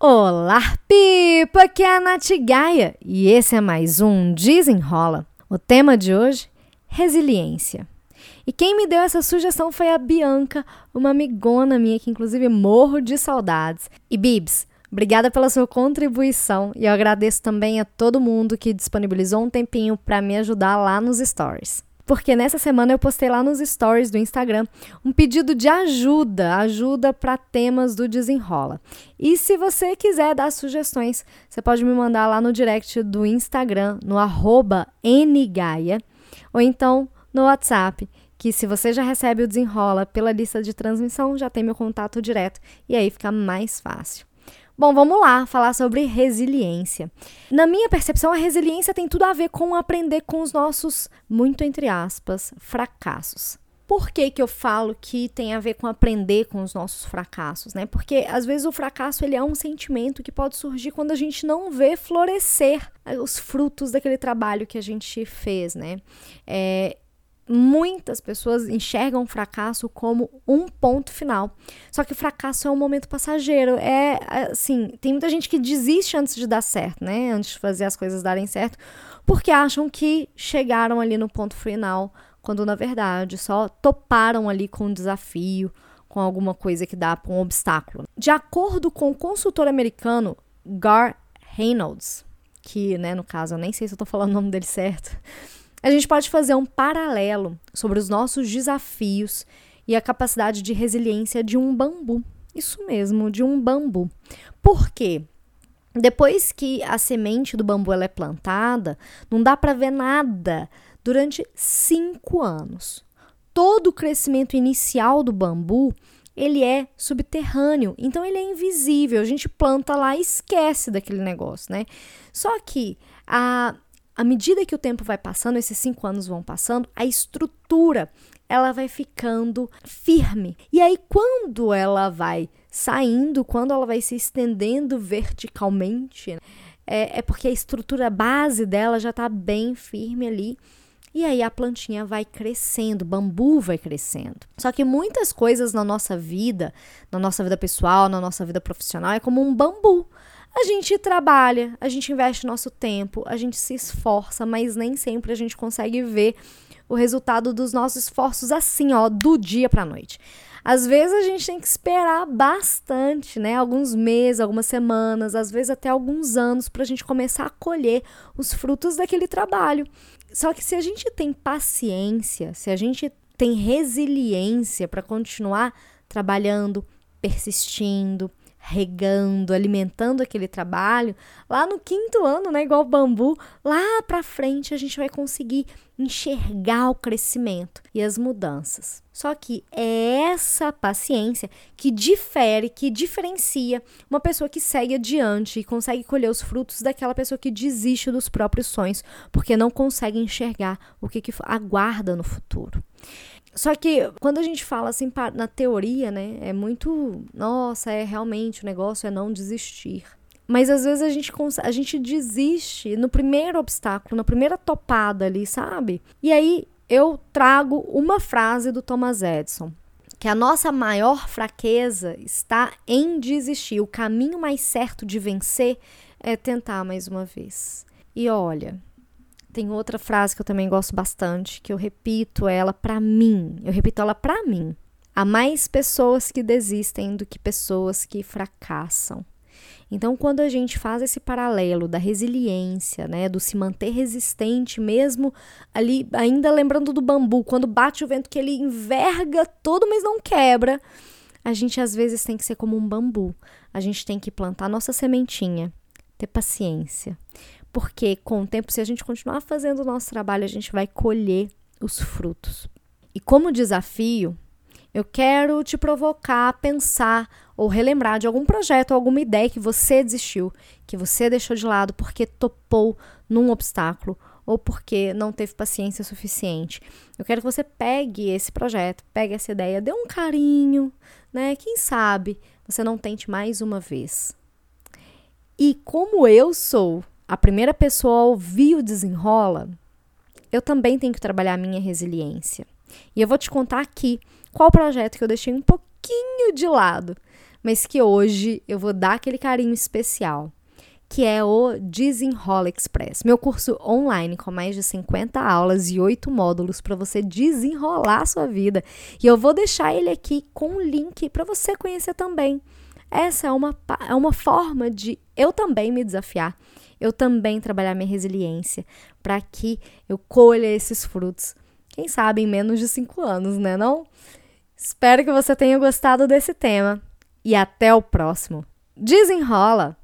Olá, Pipa! Aqui é a Nath Gaia e esse é mais um Desenrola. O tema de hoje: resiliência. E quem me deu essa sugestão foi a Bianca, uma amigona minha que inclusive morro de saudades. E Bibs, obrigada pela sua contribuição e eu agradeço também a todo mundo que disponibilizou um tempinho para me ajudar lá nos stories porque nessa semana eu postei lá nos stories do Instagram um pedido de ajuda, ajuda para temas do Desenrola. E se você quiser dar sugestões, você pode me mandar lá no direct do Instagram, no ngaia, ou então no WhatsApp, que se você já recebe o Desenrola pela lista de transmissão, já tem meu contato direto e aí fica mais fácil. Bom, vamos lá falar sobre resiliência. Na minha percepção, a resiliência tem tudo a ver com aprender com os nossos, muito entre aspas, fracassos. Por que, que eu falo que tem a ver com aprender com os nossos fracassos, né? Porque às vezes o fracasso ele é um sentimento que pode surgir quando a gente não vê florescer os frutos daquele trabalho que a gente fez, né? É, muitas pessoas enxergam o fracasso como um ponto final. Só que fracasso é um momento passageiro. É assim, tem muita gente que desiste antes de dar certo, né? Antes de fazer as coisas darem certo, porque acham que chegaram ali no ponto final, quando na verdade só toparam ali com um desafio, com alguma coisa que dá para um obstáculo. De acordo com o consultor americano Gar Reynolds, que, né, no caso, eu nem sei se eu tô falando o nome dele certo, a gente pode fazer um paralelo sobre os nossos desafios e a capacidade de resiliência de um bambu. Isso mesmo, de um bambu. Por quê? Depois que a semente do bambu ela é plantada, não dá para ver nada durante cinco anos. Todo o crescimento inicial do bambu ele é subterrâneo, então ele é invisível. A gente planta lá e esquece daquele negócio, né? Só que a à medida que o tempo vai passando, esses cinco anos vão passando, a estrutura ela vai ficando firme. E aí, quando ela vai saindo, quando ela vai se estendendo verticalmente, é, é porque a estrutura base dela já está bem firme ali. E aí a plantinha vai crescendo, o bambu vai crescendo. Só que muitas coisas na nossa vida, na nossa vida pessoal, na nossa vida profissional, é como um bambu. A gente trabalha, a gente investe nosso tempo, a gente se esforça, mas nem sempre a gente consegue ver o resultado dos nossos esforços assim, ó, do dia para noite. Às vezes a gente tem que esperar bastante, né? Alguns meses, algumas semanas, às vezes até alguns anos para a gente começar a colher os frutos daquele trabalho. Só que se a gente tem paciência, se a gente tem resiliência para continuar trabalhando, persistindo, regando, alimentando aquele trabalho, lá no quinto ano, né, igual bambu, lá para frente a gente vai conseguir enxergar o crescimento e as mudanças. Só que é essa paciência que difere, que diferencia uma pessoa que segue adiante e consegue colher os frutos daquela pessoa que desiste dos próprios sonhos, porque não consegue enxergar o que, que aguarda no futuro. Só que quando a gente fala assim na teoria, né, é muito, nossa, é realmente o negócio é não desistir. Mas às vezes a gente, a gente desiste no primeiro obstáculo, na primeira topada ali, sabe? E aí eu trago uma frase do Thomas Edison, que a nossa maior fraqueza está em desistir. O caminho mais certo de vencer é tentar mais uma vez. E olha, tem outra frase que eu também gosto bastante, que eu repito ela para mim. Eu repito ela para mim. Há mais pessoas que desistem do que pessoas que fracassam. Então, quando a gente faz esse paralelo da resiliência, né, do se manter resistente, mesmo ali, ainda lembrando do bambu, quando bate o vento que ele enverga todo, mas não quebra, a gente às vezes tem que ser como um bambu. A gente tem que plantar nossa sementinha, ter paciência. Porque com o tempo, se a gente continuar fazendo o nosso trabalho, a gente vai colher os frutos. E como desafio, eu quero te provocar a pensar ou relembrar de algum projeto, alguma ideia que você desistiu, que você deixou de lado porque topou num obstáculo ou porque não teve paciência suficiente. Eu quero que você pegue esse projeto, pegue essa ideia, dê um carinho, né? Quem sabe você não tente mais uma vez. E como eu sou a primeira pessoa a ouvir o desenrola, eu também tenho que trabalhar a minha resiliência. E eu vou te contar aqui qual projeto que eu deixei um pouquinho de lado, mas que hoje eu vou dar aquele carinho especial, que é o Desenrola Express, meu curso online com mais de 50 aulas e 8 módulos para você desenrolar a sua vida. E eu vou deixar ele aqui com um link para você conhecer também. Essa é uma, é uma forma de eu também me desafiar, eu também trabalhar minha resiliência, para que eu colha esses frutos. Quem sabe em menos de 5 anos, né não? Espero que você tenha gostado desse tema e até o próximo. Desenrola!